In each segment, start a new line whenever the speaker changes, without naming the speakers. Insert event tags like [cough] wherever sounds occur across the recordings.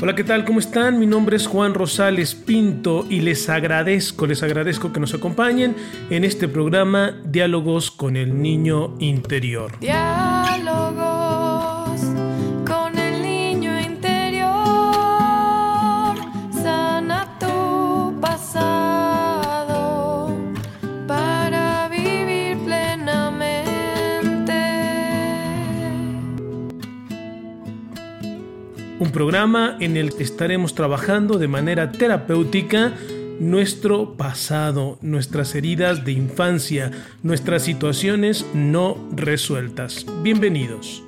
Hola, ¿qué tal? ¿Cómo están? Mi nombre es Juan Rosales Pinto y les agradezco, les agradezco que nos acompañen en este programa Diálogos con el Niño Interior.
Diálogos
programa en el que estaremos trabajando de manera terapéutica nuestro pasado, nuestras heridas de infancia, nuestras situaciones no resueltas. Bienvenidos.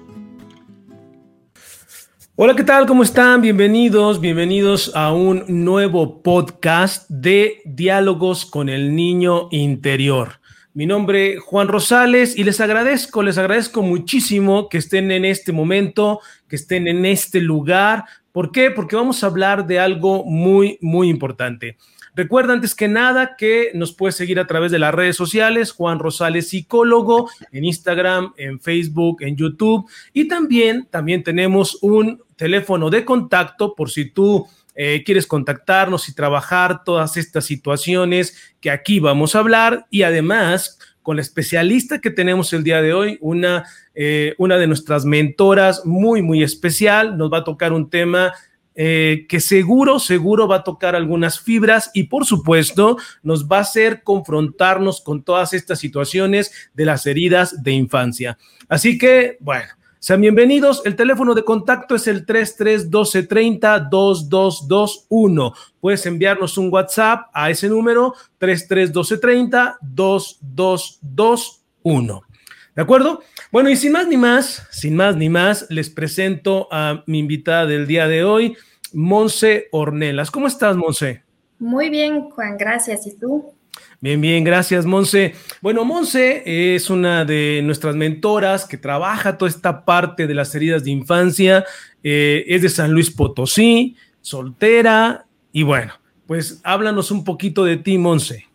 Hola, ¿qué tal? ¿Cómo están? Bienvenidos, bienvenidos a un nuevo podcast de Diálogos con el Niño Interior. Mi nombre es Juan Rosales y les agradezco, les agradezco muchísimo que estén en este momento, que estén en este lugar. ¿Por qué? Porque vamos a hablar de algo muy, muy importante. Recuerda antes que nada que nos puedes seguir a través de las redes sociales, Juan Rosales Psicólogo, en Instagram, en Facebook, en YouTube. Y también, también tenemos un teléfono de contacto por si tú eh, quieres contactarnos y trabajar todas estas situaciones que aquí vamos a hablar. Y además, con la especialista que tenemos el día de hoy, una, eh, una de nuestras mentoras muy, muy especial, nos va a tocar un tema eh, que seguro, seguro va a tocar algunas fibras y por supuesto nos va a hacer confrontarnos con todas estas situaciones de las heridas de infancia. Así que, bueno. Sean bienvenidos. El teléfono de contacto es el 331230-2221. Puedes enviarnos un WhatsApp a ese número 331230-2221. ¿De acuerdo? Bueno, y sin más ni más, sin más ni más, les presento a mi invitada del día de hoy, Monse Ornelas. ¿Cómo estás, Monse?
Muy bien, Juan, gracias. ¿Y tú?
Bien, bien, gracias, Monse. Bueno, Monse es una de nuestras mentoras que trabaja toda esta parte de las heridas de infancia. Eh, es de San Luis Potosí, soltera. Y bueno, pues háblanos un poquito de ti, Monse.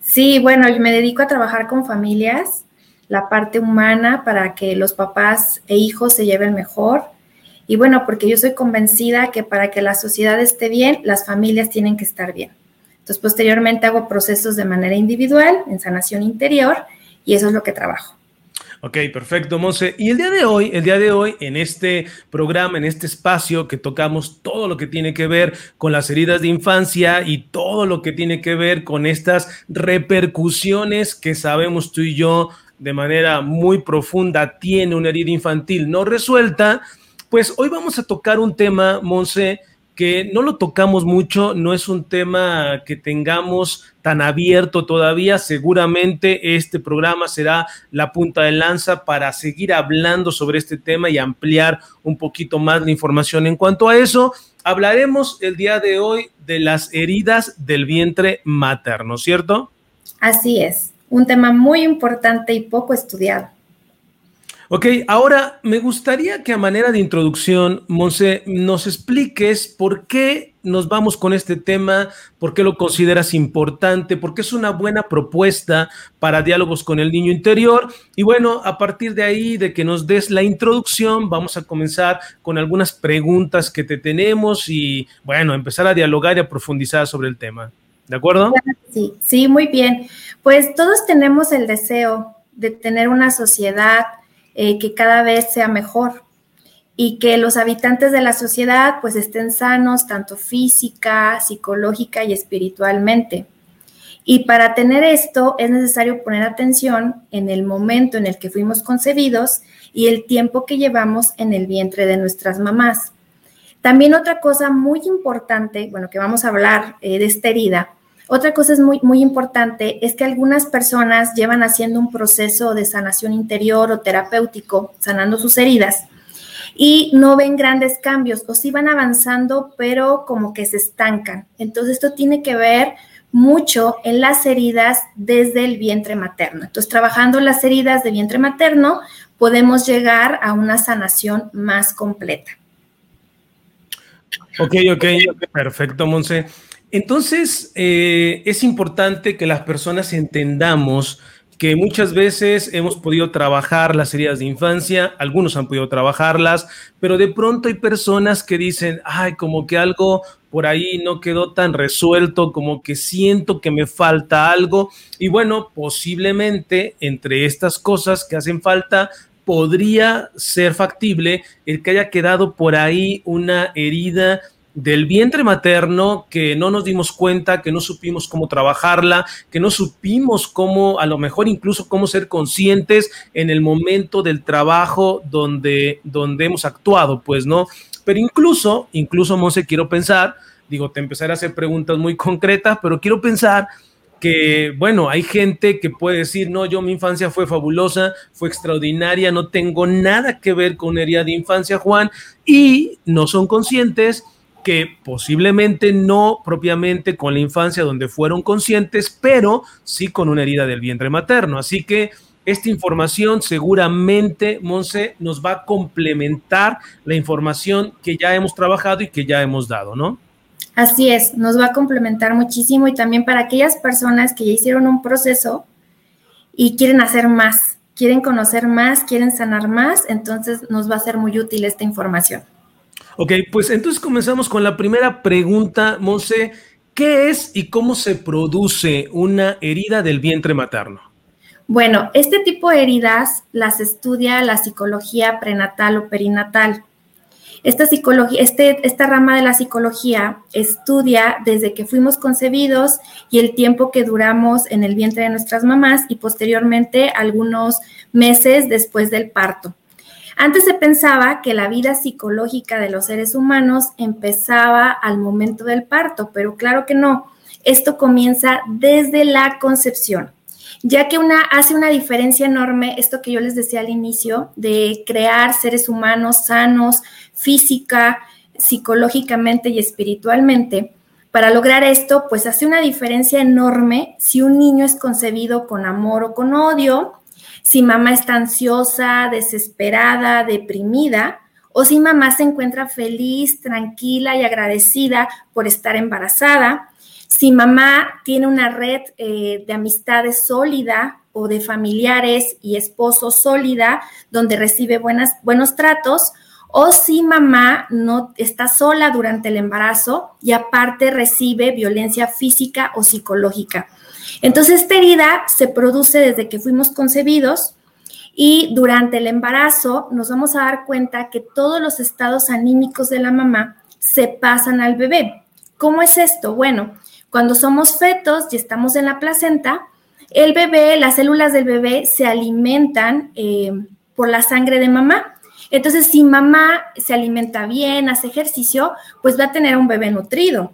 Sí, bueno, yo me dedico a trabajar con familias, la parte humana para que los papás e hijos se lleven mejor. Y bueno, porque yo soy convencida que para que la sociedad esté bien, las familias tienen que estar bien. Entonces, posteriormente hago procesos de manera individual, en sanación interior, y eso es lo que trabajo.
Ok, perfecto, Monse. Y el día de hoy, el día de hoy, en este programa, en este espacio que tocamos todo lo que tiene que ver con las heridas de infancia y todo lo que tiene que ver con estas repercusiones que sabemos tú y yo de manera muy profunda tiene una herida infantil no resuelta, pues hoy vamos a tocar un tema, Monse, que no lo tocamos mucho, no es un tema que tengamos tan abierto todavía. Seguramente este programa será la punta de lanza para seguir hablando sobre este tema y ampliar un poquito más la información. En cuanto a eso, hablaremos el día de hoy de las heridas del vientre materno, ¿cierto?
Así es, un tema muy importante y poco estudiado.
Ok, ahora me gustaría que a manera de introducción, Monse, nos expliques por qué nos vamos con este tema, por qué lo consideras importante, por qué es una buena propuesta para diálogos con el niño interior. Y bueno, a partir de ahí, de que nos des la introducción, vamos a comenzar con algunas preguntas que te tenemos y bueno, empezar a dialogar y a profundizar sobre el tema. ¿De acuerdo?
Sí, sí, muy bien. Pues todos tenemos el deseo de tener una sociedad eh, que cada vez sea mejor y que los habitantes de la sociedad pues estén sanos tanto física, psicológica y espiritualmente. Y para tener esto es necesario poner atención en el momento en el que fuimos concebidos y el tiempo que llevamos en el vientre de nuestras mamás. También otra cosa muy importante, bueno, que vamos a hablar eh, de esta herida, otra cosa es muy, muy importante, es que algunas personas llevan haciendo un proceso de sanación interior o terapéutico, sanando sus heridas, y no ven grandes cambios o sí van avanzando, pero como que se estancan. Entonces esto tiene que ver mucho en las heridas desde el vientre materno. Entonces, trabajando las heridas de vientre materno, podemos llegar a una sanación más completa.
Ok, ok, perfecto, Monse. Entonces, eh, es importante que las personas entendamos que muchas veces hemos podido trabajar las heridas de infancia, algunos han podido trabajarlas, pero de pronto hay personas que dicen, ay, como que algo por ahí no quedó tan resuelto, como que siento que me falta algo. Y bueno, posiblemente entre estas cosas que hacen falta, podría ser factible el que haya quedado por ahí una herida del vientre materno que no nos dimos cuenta, que no supimos cómo trabajarla, que no supimos cómo, a lo mejor incluso cómo ser conscientes en el momento del trabajo donde, donde hemos actuado, pues, ¿no? Pero incluso, incluso, Monse, quiero pensar, digo, te empezaré a hacer preguntas muy concretas, pero quiero pensar que, bueno, hay gente que puede decir, no, yo mi infancia fue fabulosa, fue extraordinaria, no tengo nada que ver con herida de infancia, Juan, y no son conscientes que posiblemente no propiamente con la infancia donde fueron conscientes, pero sí con una herida del vientre materno. Así que esta información seguramente, Monse, nos va a complementar la información que ya hemos trabajado y que ya hemos dado, ¿no?
Así es, nos va a complementar muchísimo y también para aquellas personas que ya hicieron un proceso y quieren hacer más, quieren conocer más, quieren sanar más, entonces nos va a ser muy útil esta información.
Ok, pues entonces comenzamos con la primera pregunta, Monse. ¿Qué es y cómo se produce una herida del vientre materno?
Bueno, este tipo de heridas las estudia la psicología prenatal o perinatal. Esta, psicología, este, esta rama de la psicología estudia desde que fuimos concebidos y el tiempo que duramos en el vientre de nuestras mamás y posteriormente algunos meses después del parto. Antes se pensaba que la vida psicológica de los seres humanos empezaba al momento del parto, pero claro que no. Esto comienza desde la concepción, ya que una, hace una diferencia enorme esto que yo les decía al inicio, de crear seres humanos sanos, física, psicológicamente y espiritualmente. Para lograr esto, pues hace una diferencia enorme si un niño es concebido con amor o con odio, si mamá está ansiosa, desesperada, deprimida, o si mamá se encuentra feliz, tranquila y agradecida por estar embarazada, si mamá tiene una red eh, de amistades sólida o de familiares y esposos sólida, donde recibe buenos tratos, o si mamá no está sola durante el embarazo y aparte recibe violencia física o psicológica. Entonces, esta herida se produce desde que fuimos concebidos y durante el embarazo nos vamos a dar cuenta que todos los estados anímicos de la mamá se pasan al bebé. ¿Cómo es esto? Bueno, cuando somos fetos y estamos en la placenta, el bebé, las células del bebé se alimentan eh, por la sangre de mamá. Entonces, si mamá se alimenta bien, hace ejercicio, pues va a tener un bebé nutrido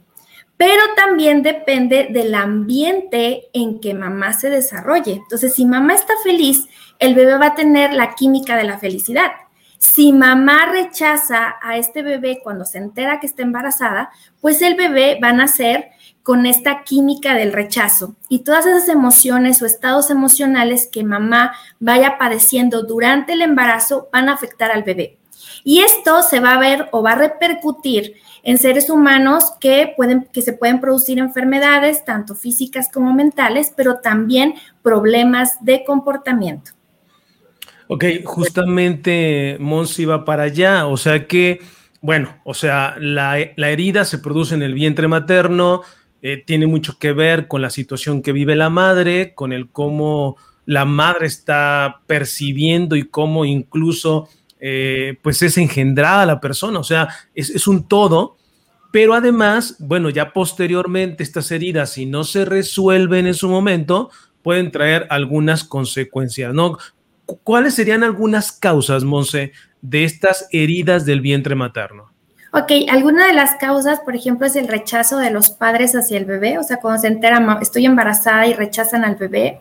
pero también depende del ambiente en que mamá se desarrolle. Entonces, si mamá está feliz, el bebé va a tener la química de la felicidad. Si mamá rechaza a este bebé cuando se entera que está embarazada, pues el bebé va a nacer con esta química del rechazo y todas esas emociones o estados emocionales que mamá vaya padeciendo durante el embarazo van a afectar al bebé. Y esto se va a ver o va a repercutir en seres humanos que, pueden, que se pueden producir enfermedades, tanto físicas como mentales, pero también problemas de comportamiento.
Ok, justamente Mons iba para allá, o sea que, bueno, o sea, la, herida se produce en el vientre materno, eh, tiene mucho que ver con la situación que vive la madre, con el cómo la madre está percibiendo y cómo incluso eh, pues es engendrada la persona, o sea, es, un todo, pero además, bueno, ya posteriormente estas heridas, si no se resuelven en su momento, pueden traer algunas consecuencias, ¿no? ¿Cuáles serían algunas causas, Monse, de estas heridas del vientre materno?
Ok, alguna de las causas, por ejemplo, es el rechazo de los padres hacia el bebé, o sea, cuando se entera, estoy embarazada y rechazan al bebé,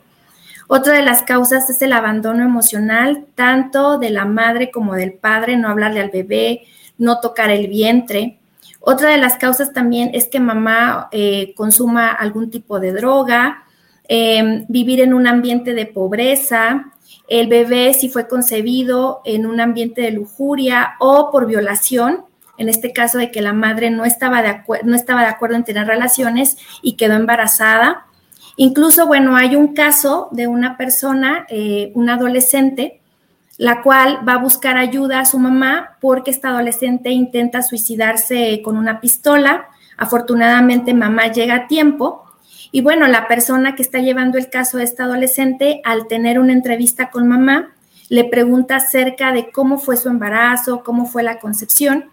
otra de las causas es el abandono emocional, tanto de la madre como del padre, no hablarle al bebé, no tocar el vientre. Otra de las causas también es que mamá eh, consuma algún tipo de droga, em, vivir en un ambiente de pobreza, el bebé si fue concebido en un ambiente de lujuria o por violación, en este caso de que la madre no estaba de, no estaba de acuerdo en tener relaciones y quedó embarazada Incluso, bueno, hay un caso de una persona, eh, una adolescente, la cual va a buscar ayuda a su mamá porque esta adolescente intenta suicidarse con una pistola. Afortunadamente, mamá llega a tiempo. Y bueno, la persona que está llevando el caso de esta adolescente, al tener una entrevista con mamá, le pregunta acerca de cómo fue su embarazo, cómo fue la concepción.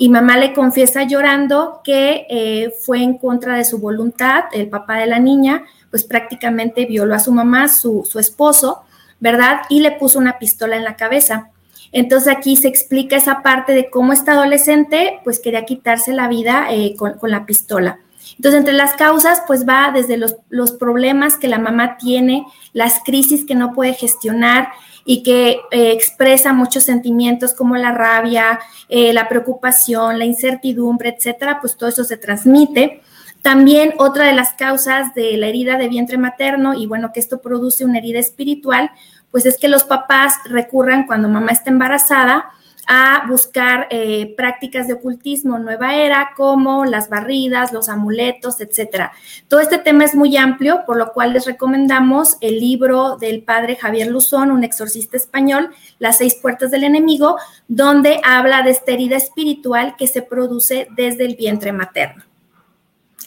Y mamá le confiesa llorando que eh, fue en contra de su voluntad, el papá de la niña, pues prácticamente violó a su mamá, su, su esposo, ¿verdad? Y le puso una pistola en la cabeza. Entonces aquí se explica esa parte de cómo esta adolescente pues quería quitarse la vida eh, con, la pistola. Entonces entre las causas pues va desde los, los, problemas que la mamá tiene, las crisis que no puede gestionar y que eh, expresa muchos sentimientos como la rabia, eh, la preocupación, la incertidumbre, etcétera, pues todo eso se transmite. También otra de las causas de la herida de vientre materno y bueno, que esto produce una herida espiritual, pues es que los papás recurran cuando mamá está embarazada a buscar eh, prácticas de ocultismo nueva era, como las barridas, los amuletos, etcétera. Todo este tema es muy amplio, por lo cual les recomendamos el libro del padre Javier Luzón, un exorcista español, Las seis puertas del enemigo, donde habla de esta herida espiritual que se produce desde el vientre materno.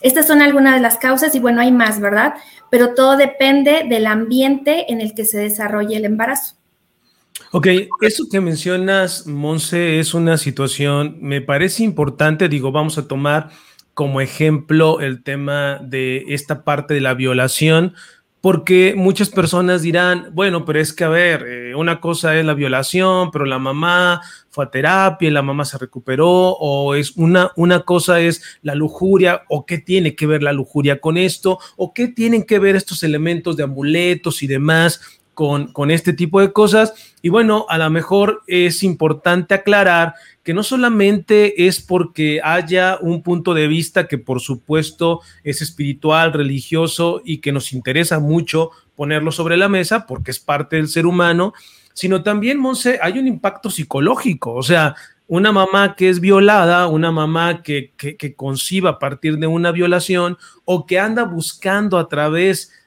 Estas son algunas de las causas y bueno, hay más, ¿verdad? Pero todo depende del ambiente en el que se desarrolle el embarazo.
Ok, eso que mencionas, Monse, es una situación, me parece importante, digo, vamos a tomar como ejemplo el tema de esta parte de la violación, porque muchas personas dirán, bueno, pero es que, a ver, eh, una cosa es la violación, pero la mamá fue a terapia la mamá se recuperó, o es una, una cosa es la lujuria, o qué tiene que ver la lujuria con esto, o qué tienen que ver estos elementos de amuletos y demás con, con este tipo de cosas. Y bueno, a lo mejor es importante aclarar que no solamente es porque haya un punto de vista que por supuesto es espiritual, religioso y que nos interesa mucho ponerlo sobre la mesa porque es parte del ser humano, sino también, Monse, hay un impacto psicológico, o sea, una mamá que es violada, una mamá que, que, conciba a partir de una violación o que anda buscando a través de,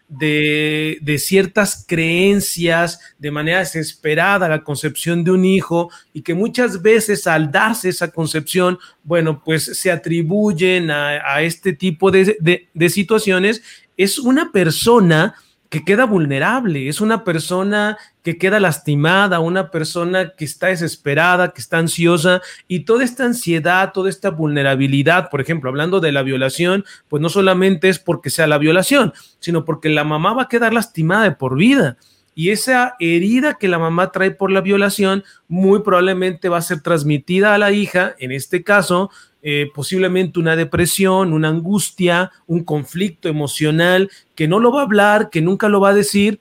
ciertas creencias de manera desesperada la concepción de un hijo y que muchas veces al darse esa concepción, bueno, pues se atribuyen a, este tipo de, de situaciones, es una persona que queda vulnerable, es una persona que queda lastimada, una persona que está desesperada, que está ansiosa y toda esta ansiedad, toda esta vulnerabilidad, por ejemplo, hablando de la violación, pues no solamente es porque sea la violación, sino porque la mamá va a quedar lastimada de por vida. Y esa herida que la mamá trae por la violación muy probablemente va a ser transmitida a la hija, en este caso, eh, posiblemente una depresión, una angustia, un conflicto emocional que no lo va a hablar, que nunca lo va a decir,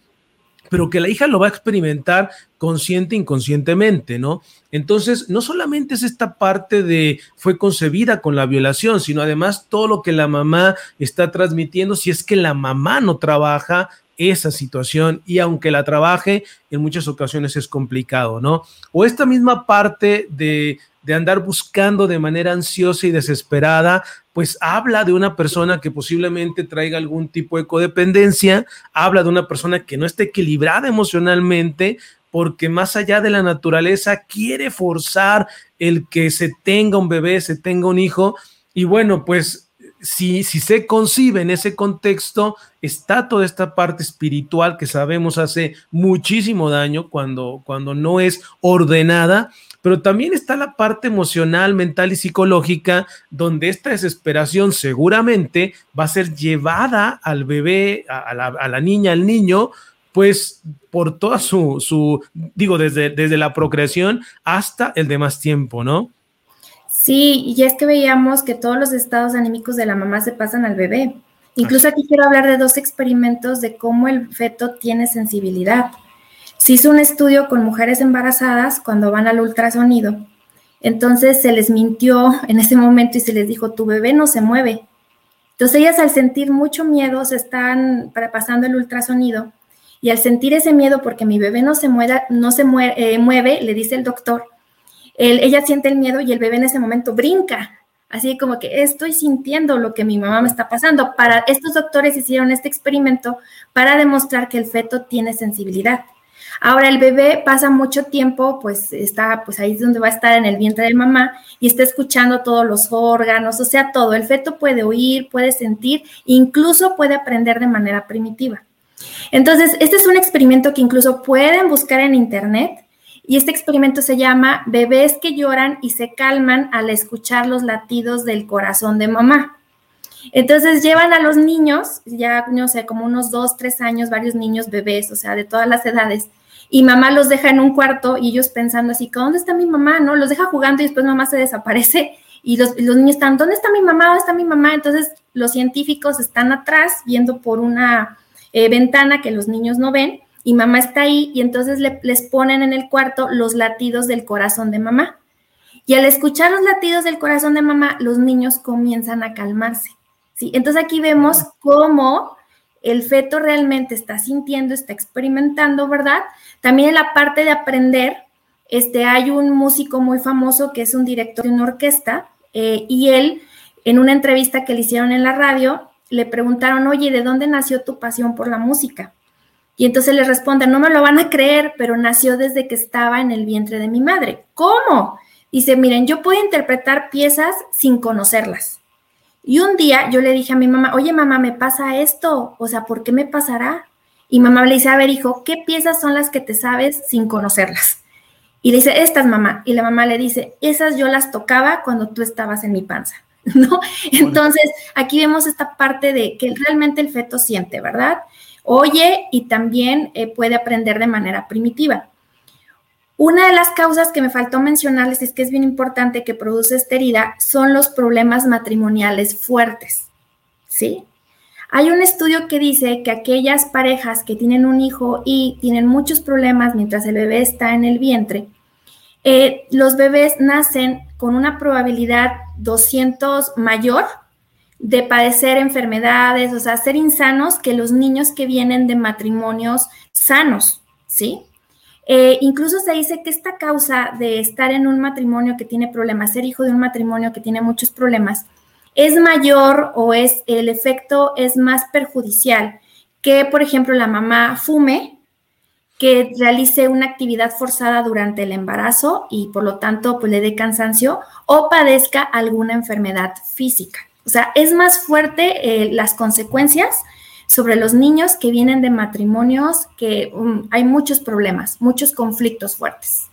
pero que la hija lo va a experimentar consciente e inconscientemente, ¿no? Entonces, no solamente es esta parte de fue concebida con la violación, sino además todo lo que la mamá está transmitiendo, si es que la mamá no trabaja esa situación y aunque la trabaje, en muchas ocasiones es complicado, ¿no? O esta misma parte de de andar buscando de manera ansiosa y desesperada, pues habla de una persona que posiblemente traiga algún tipo de codependencia, habla de una persona que no está equilibrada emocionalmente, porque más allá de la naturaleza quiere forzar el que se tenga un bebé, se tenga un hijo, y bueno, pues si, si se concibe en ese contexto, está toda esta parte espiritual que sabemos hace muchísimo daño cuando, cuando no es ordenada pero también está la parte emocional, mental y psicológica, donde esta desesperación seguramente va a ser llevada al bebé, a, la, niña, al niño, pues por toda su, su digo, desde, desde la procreación hasta el demás tiempo, ¿no?
Sí, y es que veíamos que todos los estados anímicos de la mamá se pasan al bebé. Incluso aquí quiero hablar de dos experimentos de cómo el feto tiene sensibilidad. Se hizo un estudio con mujeres embarazadas cuando van al ultrasonido. Entonces se les mintió [laughs] en ese momento y se les dijo, tu bebé no se mueve. Entonces ellas al sentir mucho miedo se están pasando el ultrasonido y al sentir ese miedo porque mi bebé no se, mueve, no se eh, mueve, le dice el doctor, ella siente el miedo y el bebé en ese momento brinca. Así como que estoy sintiendo lo que mi mamá me está pasando. Para estos doctores hicieron este experimento para demostrar que el feto tiene sensibilidad. Ahora el bebé pasa mucho tiempo, pues está, pues ahí es donde va a estar en el vientre de mamá y está escuchando todos los órganos, o sea, todo. El feto puede oír, puede sentir, incluso puede aprender de manera primitiva. Entonces, este es un experimento que incluso pueden buscar en internet y este experimento se llama Bebés que lloran y se calman al escuchar los latidos del corazón de mamá. Entonces llevan a los niños, ya no sé, como unos dos, tres años, varios niños bebés, o sea, de todas las edades, y mamá los deja en un cuarto y ellos pensando así, ¿dónde está mi mamá? ¿No? Los deja jugando y después mamá se desaparece y los, niños están, ¿dónde está mi mamá? ¿Dónde está mi mamá? Entonces los científicos están atrás viendo por una eh, ventana que los niños no ven y mamá está ahí y entonces les ponen en el cuarto los latidos del corazón de mamá. Y al escuchar los latidos del corazón de mamá, los niños comienzan a calmarse. ¿sí? Entonces aquí vemos cómo el feto realmente está sintiendo, está experimentando, ¿verdad? También en la parte de aprender, este, hay un músico muy famoso que es un director de una orquesta eh, y él, en una entrevista que le hicieron en la radio, le preguntaron, oye, ¿de dónde nació tu pasión por la música? Y entonces le responde, no me lo van a creer, pero nació desde que estaba en el vientre de mi madre. ¿Cómo? Dice, miren, yo puedo interpretar piezas sin conocerlas. Y un día yo le dije a mi mamá, oye mamá, me pasa esto, o sea, ¿por qué me pasará? Y mamá le dice, a ver hijo, ¿qué piezas son las que te sabes sin conocerlas? Y le dice, estas mamá. Y la mamá le dice, esas yo las tocaba cuando tú estabas en mi panza, [laughs] ¿no? Entonces, aquí vemos esta parte de que realmente el feto siente, ¿verdad? Oye y también eh, puede aprender de manera primitiva. Una de las causas que me faltó mencionarles es que es bien importante que produce esta herida son los problemas matrimoniales fuertes, ¿sí? Hay un estudio que dice que aquellas parejas que tienen un hijo y tienen muchos problemas mientras el bebé está en el vientre, eh, los bebés nacen con una probabilidad 200 mayor de padecer enfermedades, o sea, ser insanos que los niños que vienen de matrimonios sanos, ¿sí? Eh, incluso se dice que esta causa de estar en un matrimonio que tiene problemas, ser hijo de un matrimonio que tiene muchos problemas, es mayor o es el efecto es más perjudicial que, por ejemplo, la mamá fume, que realice una actividad forzada durante el embarazo y por lo tanto pues, le dé cansancio o padezca alguna enfermedad física. O sea, es más fuerte eh, las consecuencias sobre los niños que vienen de matrimonios que um, hay muchos problemas, muchos conflictos fuertes.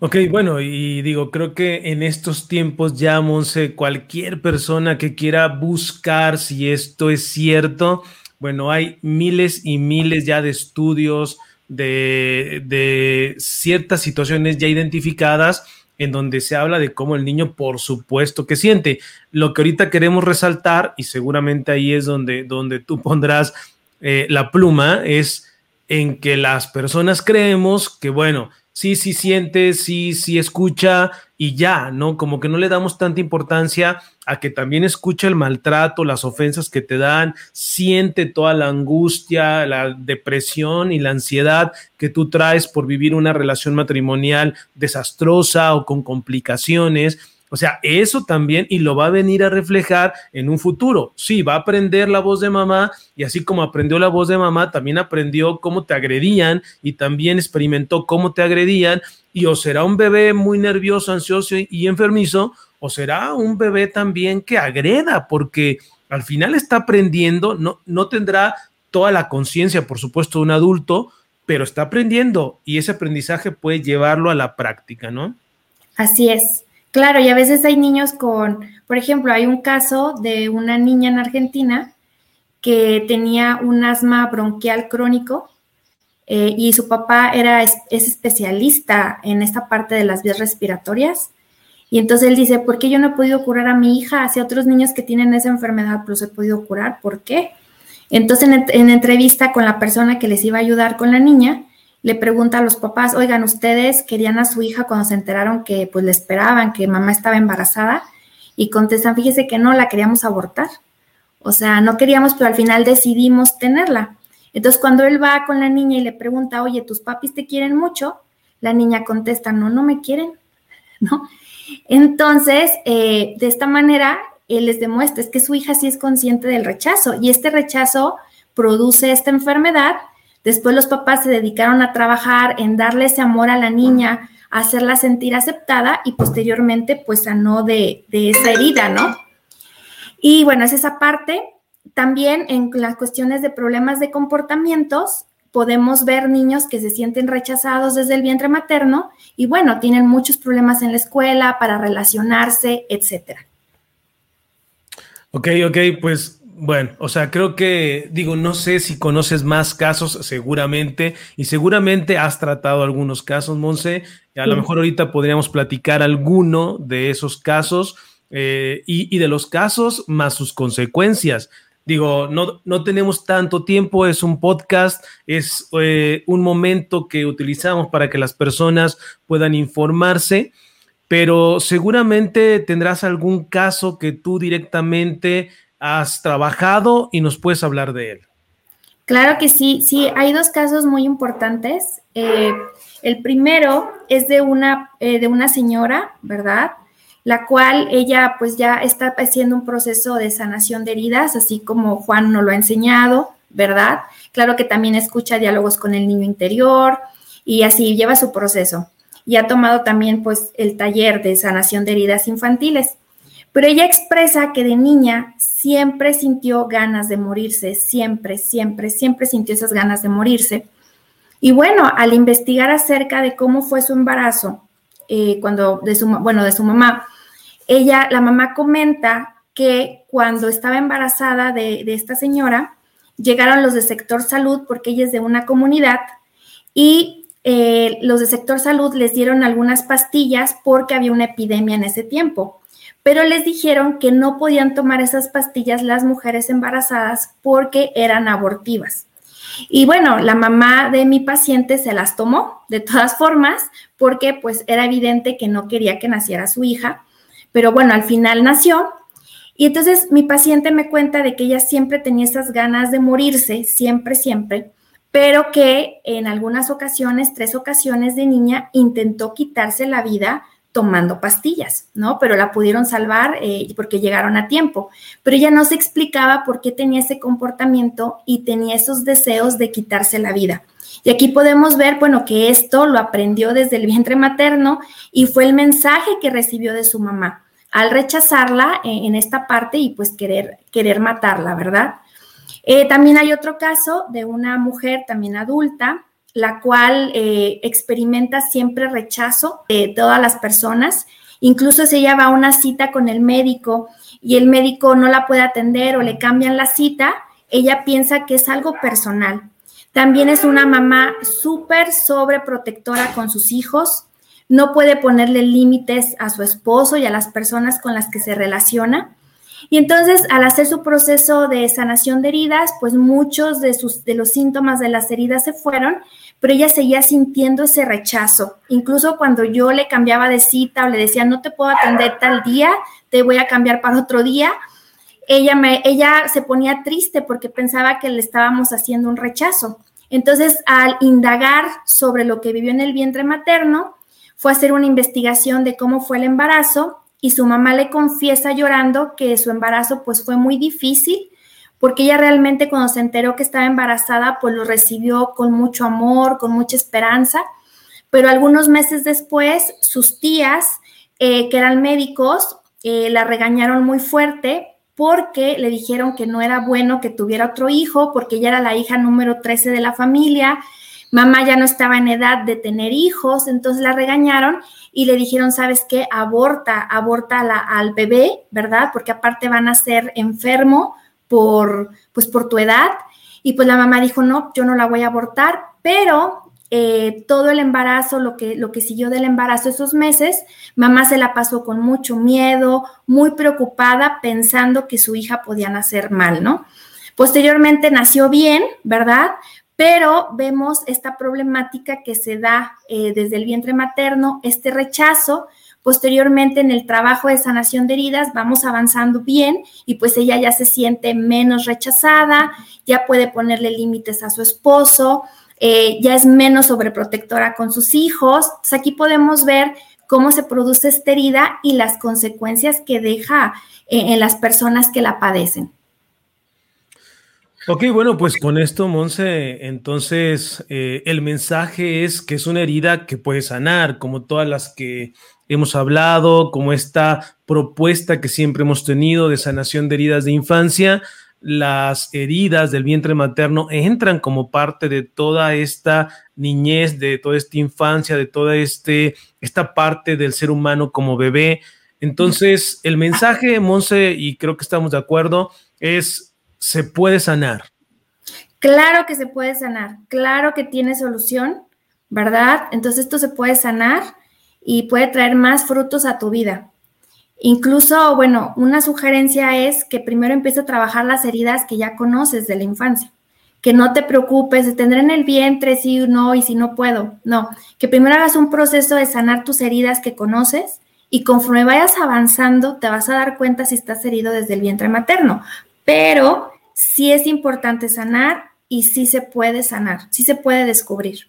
Ok, bueno, y digo, creo que en estos tiempos ya, Monse, cualquier persona que quiera buscar si esto es cierto, bueno, hay miles y miles ya de estudios de, de ciertas situaciones ya identificadas en donde se habla de cómo el niño, por supuesto, que siente. Lo que ahorita queremos resaltar, y seguramente ahí es donde, donde tú [laughs] pondrás eh, la pluma, es en que las personas creemos que, bueno, sí, sí siente, sí, sí escucha y ya, ¿no? Como que no le damos tanta importancia a que también escucha el maltrato, las ofensas que te dan, siente toda la angustia, la depresión y la ansiedad que tú traes por vivir una relación matrimonial desastrosa o con complicaciones o sea, eso también y lo va a venir a reflejar en un futuro. Sí, va a aprender la voz de mamá y así como aprendió la voz de mamá, también aprendió cómo te agredían y también experimentó cómo te agredían y o será un bebé muy nervioso, ansioso y enfermizo o será un bebé también que agreda porque al final está aprendiendo, no, no tendrá toda la conciencia, por supuesto, de un adulto, pero está aprendiendo y ese aprendizaje puede llevarlo a la práctica, ¿no?
Así es. Claro, y a veces hay niños con, por ejemplo, hay un caso de una niña en Argentina que tenía un asma bronquial crónico eh, y su papá era, es, especialista en esta parte de las vías respiratorias. Y entonces él dice, ¿por qué yo no he podido curar a mi hija? Hacia otros niños que tienen esa enfermedad, pues he podido curar. ¿Por qué? Entonces en, en entrevista con la persona que les iba a ayudar con la niña, le pregunta a los papás, oigan, ustedes querían a su hija cuando se enteraron que pues le esperaban, que mamá estaba embarazada, y contestan, fíjese que no, la queríamos abortar. O sea, no queríamos, pero al final decidimos tenerla. Entonces, cuando él va con la niña y le pregunta, oye, ¿tus papis te quieren mucho? La niña contesta, no, no me quieren, [laughs] ¿no? Entonces, eh, de esta manera, él les demuestra es que su hija sí es consciente del rechazo y este rechazo produce esta enfermedad. Después los papás se dedicaron a trabajar en darle ese amor a la niña, a hacerla sentir aceptada y posteriormente pues sanó de, de esa herida, ¿no? Y bueno, es esa parte. También en las cuestiones de problemas de comportamientos, podemos ver niños que se sienten rechazados desde el vientre materno y bueno, tienen muchos problemas en la escuela para relacionarse, etcétera.
Ok, ok, pues bueno, o sea, creo que, digo, no sé si conoces más casos, seguramente, y seguramente has tratado algunos casos, Monse. A lo mejor ahorita podríamos platicar alguno de esos casos eh, y, y, de los casos más sus consecuencias. Digo, no, no tenemos tanto tiempo, es un podcast, es eh, un momento que utilizamos para que las personas puedan informarse pero seguramente tendrás algún caso que tú directamente has trabajado y nos puedes hablar de él.
Claro que sí, sí, hay dos casos muy importantes. Eh, el primero es de una, eh, de una señora, ¿verdad? La cual ella pues ya está haciendo un proceso de sanación de heridas, así como Juan nos lo ha enseñado, ¿verdad? Claro que también escucha diálogos con el niño interior y así lleva su proceso y ha tomado también pues el taller de sanación de heridas infantiles. Pero ella expresa que de niña siempre sintió ganas de morirse, siempre, siempre, siempre sintió esas ganas de morirse. Y bueno, al investigar acerca de cómo fue su embarazo, eh, cuando de su, bueno, de su mamá, ella, la mamá comenta que cuando estaba embarazada de, esta señora, llegaron los de sector salud porque ella es de una comunidad y eh, los de sector salud les dieron algunas pastillas porque había una epidemia en ese tiempo, pero les dijeron que no podían tomar esas pastillas las mujeres embarazadas porque eran abortivas. Y bueno, la mamá de mi paciente se las tomó de todas formas porque pues era evidente que no quería que naciera su hija, pero bueno, al final nació. Y entonces mi paciente me cuenta de que ella siempre tenía esas ganas de morirse, siempre, siempre, pero que en algunas ocasiones, tres ocasiones de niña, intentó quitarse la vida tomando pastillas, ¿no? Pero la pudieron salvar eh, porque llegaron a tiempo. Pero ella no se explicaba por qué tenía ese comportamiento y tenía esos deseos de quitarse la vida. Y aquí podemos ver, bueno, que esto lo aprendió desde el vientre materno y fue el mensaje que recibió de su mamá al rechazarla eh, en esta parte y pues querer, querer matarla, ¿verdad? Eh, también hay otro caso de una mujer también adulta, la cual eh, experimenta siempre rechazo de todas las personas. Incluso si ella va a una cita con el médico y el médico no la puede atender o le cambian la cita, ella piensa que es algo personal. También es una mamá súper sobreprotectora con sus hijos. No puede ponerle límites a su esposo y a las personas con las que se relaciona. Y entonces, al hacer su proceso de sanación de heridas, pues muchos de, sus, de los síntomas de las heridas se fueron, pero ella seguía sintiendo ese rechazo. Incluso cuando yo le cambiaba de cita o le decía, no te puedo atender tal día, te voy a cambiar para otro día, ella, me, ella se ponía triste porque pensaba que le estábamos haciendo un rechazo. Entonces, al indagar sobre lo que vivió en el vientre materno, fue a hacer una investigación de cómo fue el embarazo y su mamá le confiesa llorando que su embarazo pues fue muy difícil porque ella realmente cuando se enteró que estaba embarazada pues lo recibió con mucho amor, con mucha esperanza, pero algunos meses después sus tías eh, que eran médicos eh, la regañaron muy fuerte porque le dijeron que no era bueno que tuviera otro hijo porque ella era la hija número 13 de la familia, mamá ya no estaba en edad de tener hijos, entonces la regañaron y le dijeron, ¿sabes qué? Aborta, aborta al bebé, ¿verdad? Porque aparte van a ser enfermo por, pues por tu edad. Y pues la mamá dijo, no, yo no la voy a abortar, pero eh, todo el embarazo, lo que, lo que siguió del embarazo esos meses, mamá se la pasó con mucho miedo, muy preocupada, pensando que su hija podía nacer mal, ¿no? Posteriormente nació bien, ¿verdad? Pero vemos esta problemática que se da eh, desde el vientre materno, este rechazo. Posteriormente, en el trabajo de sanación de heridas, vamos avanzando bien y pues ella ya se siente menos rechazada, ya puede ponerle límites a su esposo, eh, ya es menos sobreprotectora con sus hijos. aquí podemos ver cómo se produce esta herida y las consecuencias que deja eh, en las personas que la padecen.
Ok, bueno, pues con esto, Monse, entonces eh, el mensaje es que es una herida que puede sanar, como todas las que hemos hablado, como esta propuesta que siempre hemos tenido de sanación de heridas de infancia. Las heridas del vientre materno entran como parte de toda esta niñez, de toda esta infancia, de toda este, esta parte del ser humano como bebé. Entonces, el mensaje, Monse, y creo que estamos de acuerdo, es se puede sanar.
Claro que se puede sanar, claro que tiene solución, ¿verdad? Entonces esto se puede sanar y puede traer más frutos a tu vida. Incluso, bueno, una sugerencia es que primero empiece a trabajar las heridas que ya conoces de la infancia. Que no te preocupes de tener en el vientre o no y si no puedo. No, que primero hagas un proceso de sanar tus heridas que conoces y conforme vayas avanzando te vas a dar cuenta si estás herido desde el vientre materno. Pero sí es importante sanar y sí se puede sanar, sí se puede descubrir.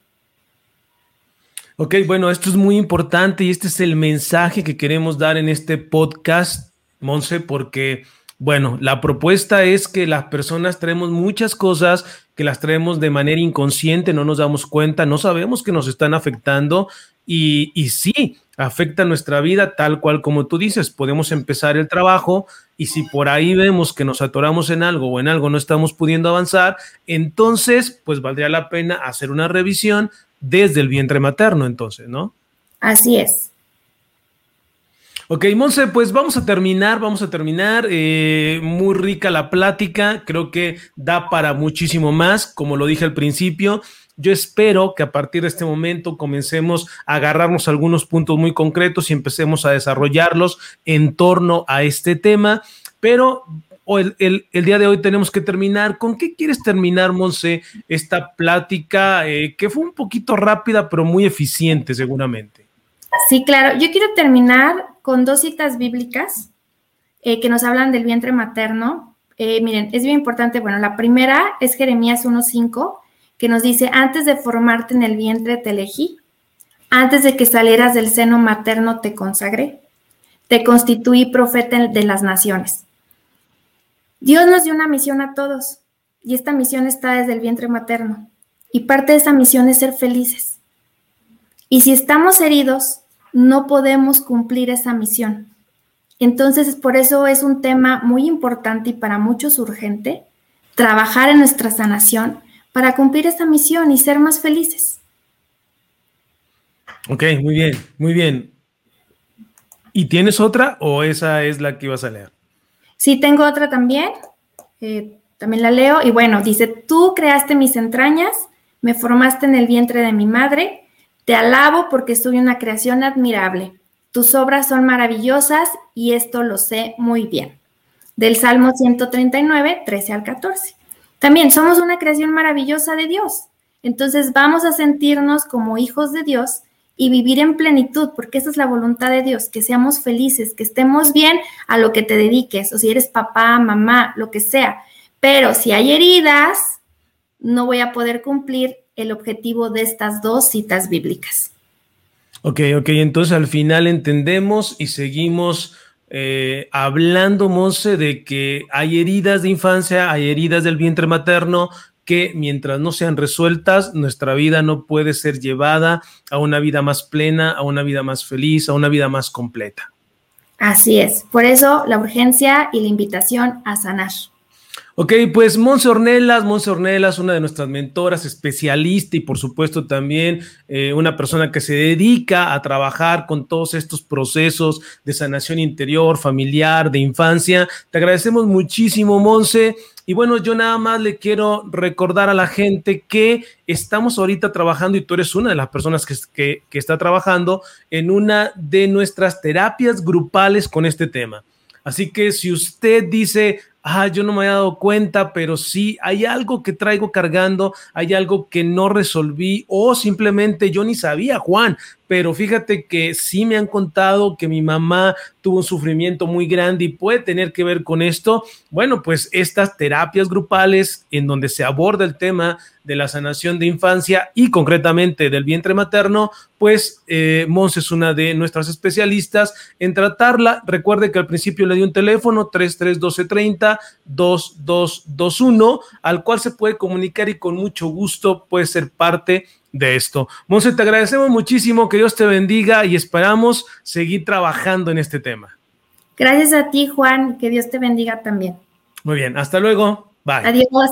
Ok, bueno, esto es muy importante y este es el mensaje que queremos dar en este podcast, Monse, porque, bueno, la propuesta es que las personas traemos muchas cosas que las traemos de manera inconsciente, no nos damos cuenta, no sabemos que nos están afectando y, y sí, afecta nuestra vida tal cual como tú dices. Podemos empezar el trabajo y si por ahí vemos que nos atoramos en algo o en algo no estamos pudiendo avanzar, entonces pues valdría la pena hacer una revisión desde el vientre materno, entonces, ¿no?
Así es.
Ok, Monse, pues vamos a terminar, vamos a terminar. Eh, muy rica la plática, creo que da para muchísimo más, como lo dije al principio. Yo espero que a partir de este momento comencemos a agarrarnos algunos puntos muy concretos y empecemos a desarrollarlos en torno a este tema, pero el, día de hoy tenemos que terminar. ¿Con qué quieres terminar, Monse, esta plática eh, que fue un poquito rápida, pero muy eficiente seguramente?
Sí, claro. Yo quiero terminar con dos citas bíblicas eh, que nos hablan del vientre materno. Eh, miren, es bien importante. Bueno, la primera es Jeremías 1.5 que nos dice, antes de formarte en el vientre te elegí, antes de que salieras del seno materno te consagré, te constituí profeta de las naciones. Dios nos dio una misión a todos y esta misión está desde el vientre materno y parte de esa misión es ser felices. Y si estamos heridos, no podemos cumplir esa misión. Entonces, por eso es un tema muy importante y para muchos urgente, trabajar en nuestra sanación para cumplir esa misión y ser más felices.
Ok, muy bien, muy bien. ¿Y tienes otra o esa es la que ibas a leer?
Sí, tengo otra también. Eh, también la leo. Y bueno, dice, tú creaste mis entrañas, me formaste en el vientre de mi madre, te alabo porque soy una creación admirable. Tus obras son maravillosas y esto lo sé muy bien. Del Salmo 139, 13 al 14. También somos una creación maravillosa de Dios. Entonces vamos a sentirnos como hijos de Dios y vivir en plenitud, porque esa es la voluntad de Dios, que seamos felices, que estemos bien a lo que te dediques, o si eres papá, mamá, lo que sea. Pero si hay heridas, no voy a poder cumplir el objetivo de estas dos citas bíblicas.
Ok, ok, entonces al final entendemos y seguimos eh, hablando, Monse, de que hay heridas de infancia, hay heridas del vientre materno que mientras no sean resueltas, nuestra vida no puede ser llevada a una vida más plena, a una vida más feliz, a una vida más completa.
Así es, por eso la urgencia y la invitación a sanar.
Ok, pues Monse Ornelas, Monse Ornelas, una de nuestras mentoras, especialista y por supuesto también eh, una persona que se dedica a trabajar con todos estos procesos de sanación interior, familiar, de infancia. Te agradecemos muchísimo, Monse. Y bueno, yo nada más le quiero recordar a la gente que estamos ahorita trabajando y tú eres una de las personas que, que, que está trabajando en una de nuestras terapias grupales con este tema. Así que si usted dice, ah, yo no me había dado cuenta, pero sí hay algo que traigo cargando, hay algo que no resolví o simplemente yo ni sabía, Juan, pero fíjate que sí me han contado que mi mamá tuvo un sufrimiento muy grande y puede tener que ver con esto. Bueno, pues estas terapias grupales en donde se aborda el tema de la sanación de infancia y concretamente del vientre materno, pues eh, Mons es una de nuestras especialistas en tratarla. Recuerde que al principio le di un teléfono 331230 2221 al cual se puede comunicar y con mucho gusto puede ser parte de esto. Monse, te agradecemos muchísimo, que Dios te bendiga y esperamos seguir trabajando en este tema.
Gracias a ti, Juan, que Dios te bendiga también.
Muy bien, hasta luego. Bye.
Adiós.